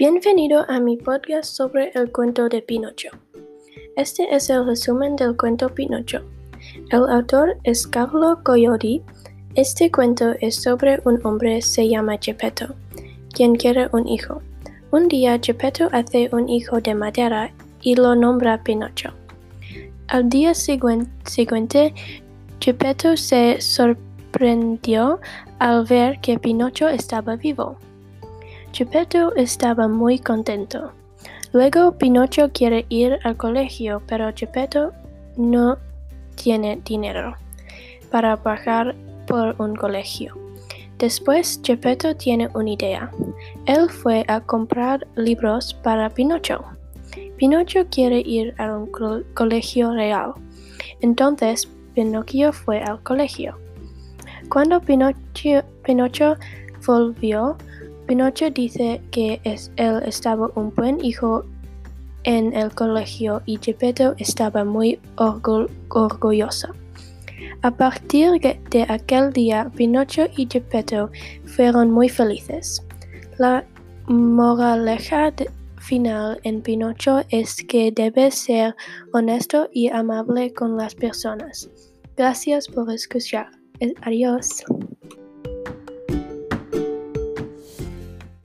Bienvenido a mi podcast sobre el cuento de Pinocho. Este es el resumen del cuento Pinocho. El autor es Carlo Coyote. Este cuento es sobre un hombre se llama Geppetto, quien quiere un hijo. Un día Geppetto hace un hijo de madera y lo nombra Pinocho. Al día siguiente, Geppetto se sorprendió al ver que Pinocho estaba vivo. Geppetto estaba muy contento. Luego Pinocho quiere ir al colegio, pero Geppetto no tiene dinero para pagar por un colegio. Después Geppetto tiene una idea. Él fue a comprar libros para Pinocho. Pinocho quiere ir a un colegio real. Entonces Pinocchio fue al colegio. Cuando Pinocho volvió, Pinocho dice que él estaba un buen hijo en el colegio y Geppetto estaba muy orgullosa. A partir de aquel día, Pinocho y Geppetto fueron muy felices. La moraleja final en Pinocho es que debe ser honesto y amable con las personas. Gracias por escuchar. Adiós.